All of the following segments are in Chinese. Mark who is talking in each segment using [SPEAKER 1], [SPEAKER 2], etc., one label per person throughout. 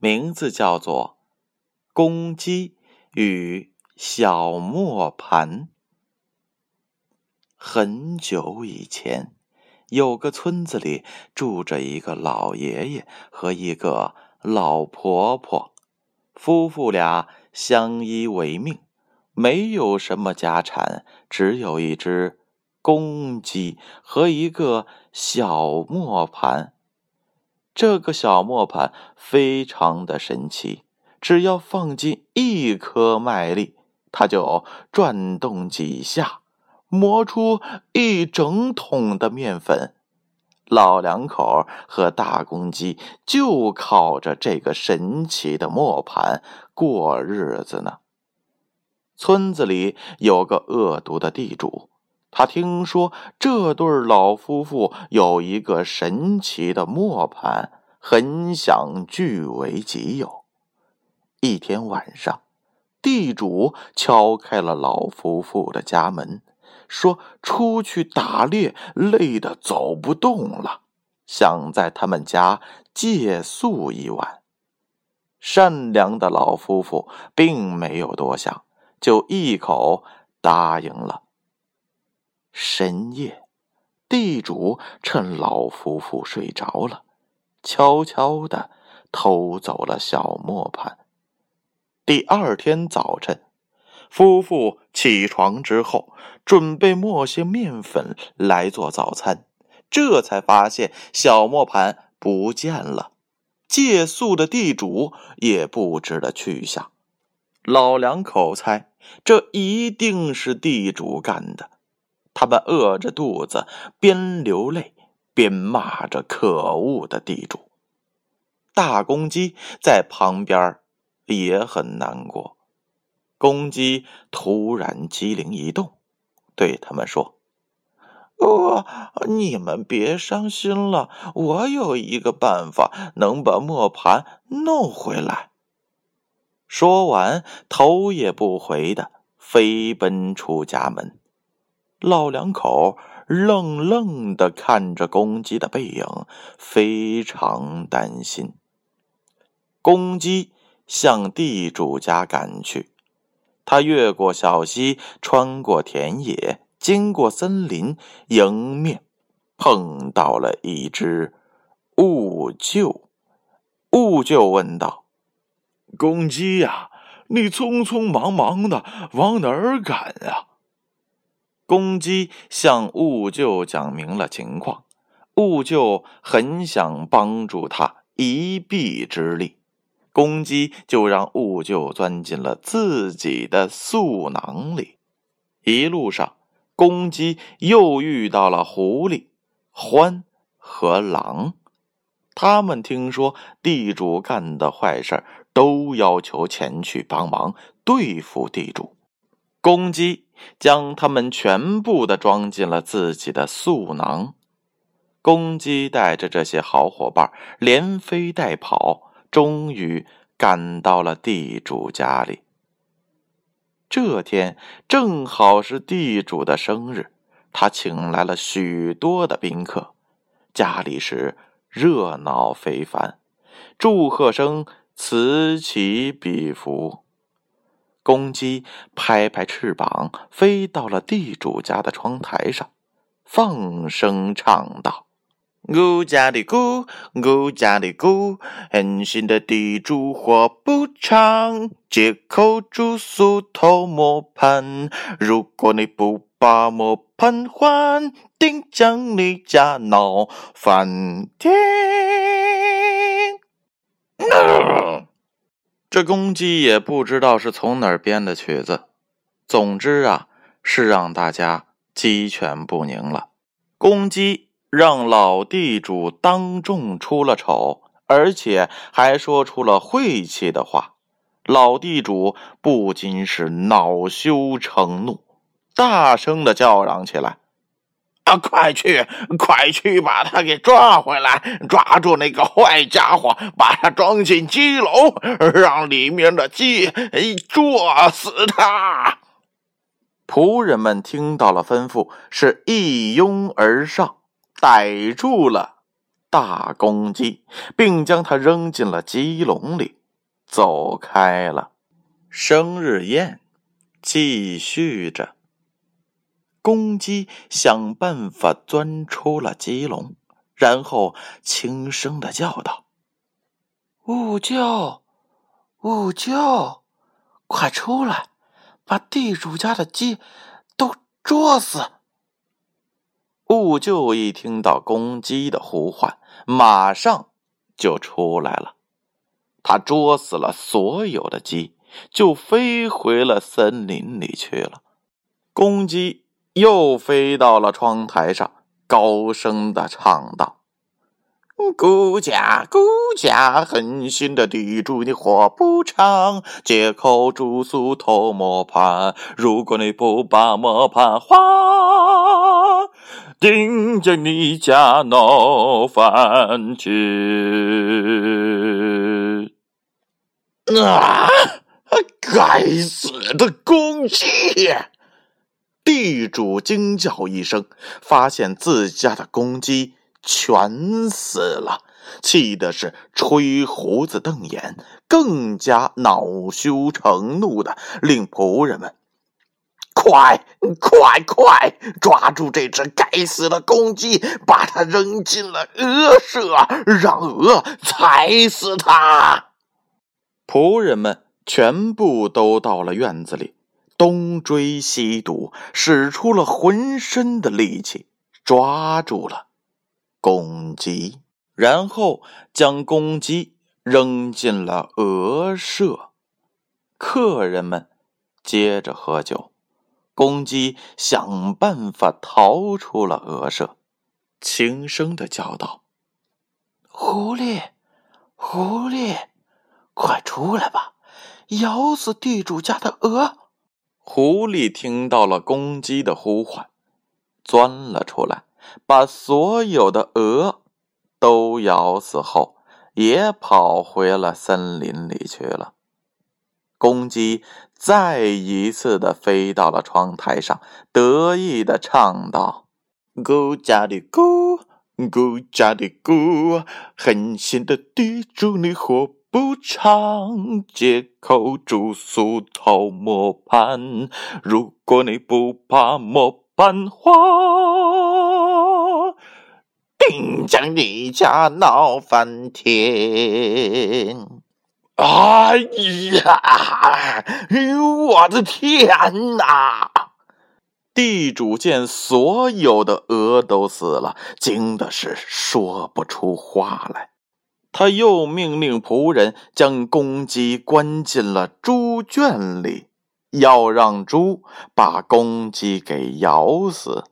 [SPEAKER 1] 名字叫做《公鸡与小磨盘》。很久以前，有个村子里住着一个老爷爷和一个老婆婆，夫妇俩相依为命，没有什么家产，只有一只公鸡和一个小磨盘。这个小磨盘非常的神奇，只要放进一颗麦粒，它就转动几下，磨出一整桶的面粉。老两口和大公鸡就靠着这个神奇的磨盘过日子呢。村子里有个恶毒的地主，他听说这对老夫妇有一个神奇的磨盘。很想据为己有。一天晚上，地主敲开了老夫妇的家门，说：“出去打猎累得走不动了，想在他们家借宿一晚。”善良的老夫妇并没有多想，就一口答应了。深夜，地主趁老夫妇睡着了。悄悄的偷走了小磨盘。第二天早晨，夫妇起床之后，准备磨些面粉来做早餐，这才发现小磨盘不见了。借宿的地主也不知了去向。老两口猜，这一定是地主干的。他们饿着肚子，边流泪。边骂着可恶的地主。大公鸡在旁边也很难过。公鸡突然机灵一动，对他们说：“哦，你们别伤心了，我有一个办法能把磨盘弄回来。”说完，头也不回的飞奔出家门。老两口。愣愣的看着公鸡的背影，非常担心。公鸡向地主家赶去，他越过小溪，穿过田野，经过森林，迎面碰到了一只兀鹫。兀鹫问道：“公鸡呀，你匆匆忙忙的往哪儿赶啊？”公鸡向兀鹫讲明了情况，兀鹫很想帮助他一臂之力，公鸡就让兀鹫钻进了自己的素囊里。一路上，公鸡又遇到了狐狸、獾和狼，他们听说地主干的坏事，都要求前去帮忙对付地主。公鸡将它们全部的装进了自己的素囊。公鸡带着这些好伙伴连飞带跑，终于赶到了地主家里。这天正好是地主的生日，他请来了许多的宾客，家里是热闹非凡，祝贺声此起彼伏。公鸡拍拍翅膀，飞到了地主家的窗台上，放声唱道：“我家的狗，我家的狗，狠心的地主活不长，借口住宿偷磨盘。如果你不把磨盘还，定将你家闹翻天。”这公鸡也不知道是从哪儿编的曲子，总之啊，是让大家鸡犬不宁了。公鸡让老地主当众出了丑，而且还说出了晦气的话。老地主不禁是恼羞成怒，大声的叫嚷起来：“啊，快去，快去把他给抓回来！抓住那个坏家伙，把他装进鸡笼，让里面的鸡啄死他！”仆人们听到了吩咐，是一拥而上，逮住了大公鸡，并将它扔进了鸡笼里。走开了，生日宴继续着。公鸡想办法钻出了鸡笼，然后轻声的叫道：“
[SPEAKER 2] 午觉，午觉，快出来，把地主家的鸡都捉死！”
[SPEAKER 1] 兀鹫一听到公鸡的呼唤，马上就出来了。他捉死了所有的鸡，就飞回了森林里去了。公鸡又飞到了窗台上，高声的唱道：“孤家，孤家，狠心的地主，你活不长，借口住宿偷磨盘。如果你不把磨盘还，定着你家闹翻去。”啊！该死的公鸡！地主惊叫一声，发现自家的公鸡全死了，气的是吹胡子瞪眼，更加恼羞成怒的令仆人们快快快抓住这只该死的公鸡，把它扔进了鹅舍，让鹅踩死它。仆人们全部都到了院子里，东追西堵，使出了浑身的力气，抓住了公鸡，然后将公鸡扔进了鹅舍。客人们接着喝酒，公鸡想办法逃出了鹅舍，轻声的叫道：“
[SPEAKER 2] 狐狸，狐狸。”快出来吧！咬死地主家的鹅！
[SPEAKER 1] 狐狸听到了公鸡的呼唤，钻了出来，把所有的鹅都咬死后，也跑回了森林里去了。公鸡再一次的飞到了窗台上，得意的唱道：“咕家的咕，咕家的顾，狠心的地主，你活！”不长，借口住宿偷磨盘。如果你不怕磨盘花，定将你家闹翻天！哎呀，我的天哪！地主见所有的鹅都死了，惊的是说不出话来。他又命令仆人将公鸡关进了猪圈里，要让猪把公鸡给咬死。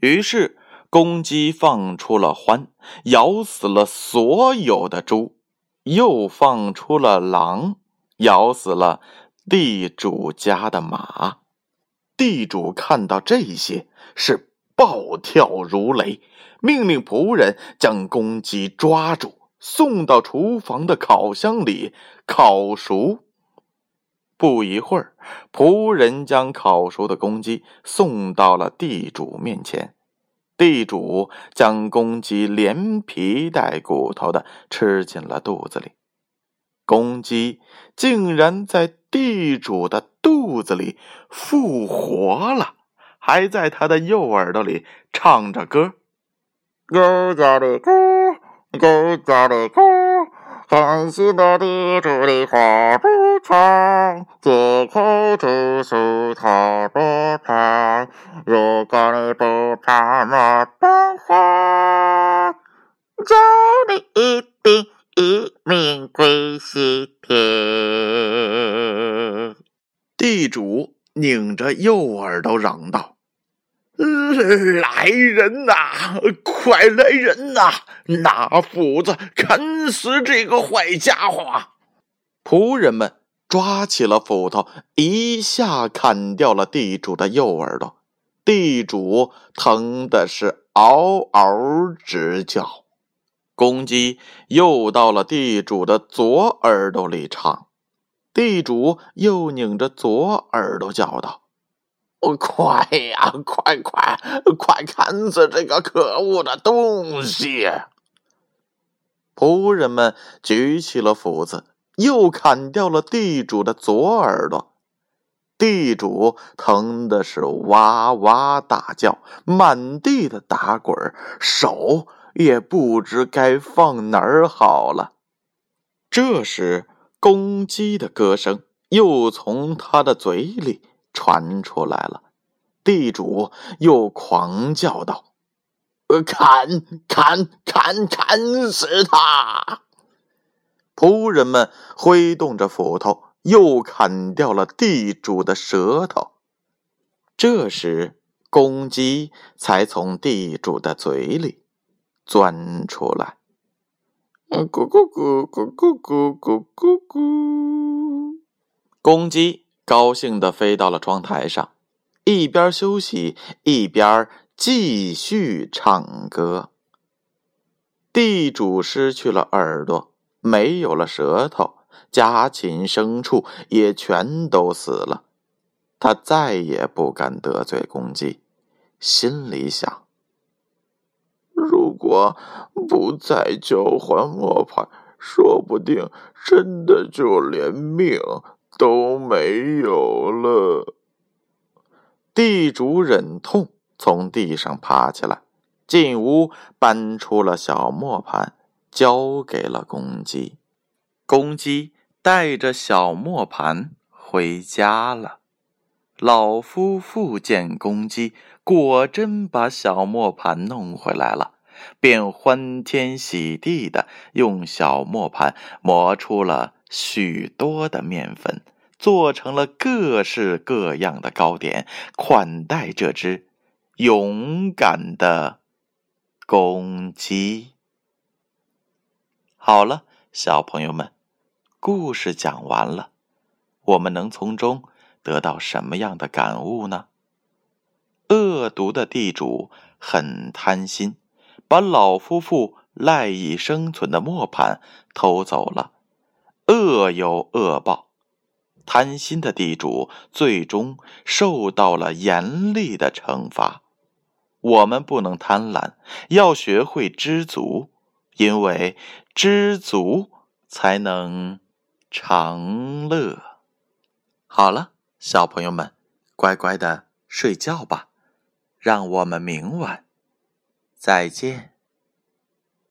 [SPEAKER 1] 于是，公鸡放出了欢，咬死了所有的猪；又放出了狼，咬死了地主家的马。地主看到这些，是暴跳如雷，命令仆人将公鸡抓住。送到厨房的烤箱里烤熟。不一会儿，仆人将烤熟的公鸡送到了地主面前。地主将公鸡连皮带骨头的吃进了肚子里。公鸡竟然在地主的肚子里复活了，还在他的右耳朵里唱着歌：“咕家的咕。”狗家的狗，狠心的地主你活不长，借口住宿讨多盘。如果你不把我办坏，叫你一定一命归西天。地主拧着右耳朵嚷道。来人呐！快来人呐！拿斧子砍死这个坏家伙！仆人们抓起了斧头，一下砍掉了地主的右耳朵。地主疼的是嗷嗷直叫。公鸡又到了地主的左耳朵里唱，地主又拧着左耳朵叫道：“
[SPEAKER 2] 快呀，快快快砍死这个可恶的东西！”
[SPEAKER 1] 仆人们举起了斧子，又砍掉了地主的左耳朵。地主疼的是哇哇大叫，满地的打滚，手也不知该放哪儿好了。这时，公鸡的歌声又从他的嘴里传出来了。地主又狂叫道：“
[SPEAKER 2] 砍砍砍砍死他！”
[SPEAKER 1] 仆人们挥动着斧头。又砍掉了地主的舌头，这时公鸡才从地主的嘴里钻出来。
[SPEAKER 2] 咕咕咕咕咕咕咕咕咕！
[SPEAKER 1] 公鸡高兴地飞到了窗台上，一边休息一边继续唱歌。地主失去了耳朵，没有了舌头。家禽牲畜也全都死了，他再也不敢得罪公鸡，心里想：
[SPEAKER 2] 如果不再交换磨盘，说不定真的就连命都没有了。
[SPEAKER 1] 地主忍痛从地上爬起来，进屋搬出了小磨盘，交给了公鸡。公鸡。带着小磨盘回家了。老夫妇见公鸡果真把小磨盘弄回来了，便欢天喜地的用小磨盘磨出了许多的面粉，做成了各式各样的糕点，款待这只勇敢的公鸡。好了，小朋友们。故事讲完了，我们能从中得到什么样的感悟呢？恶毒的地主很贪心，把老夫妇赖以生存的磨盘偷走了，恶有恶报。贪心的地主最终受到了严厉的惩罚。我们不能贪婪，要学会知足，因为知足才能。长乐，好了，小朋友们，乖乖的睡觉吧，让我们明晚再见。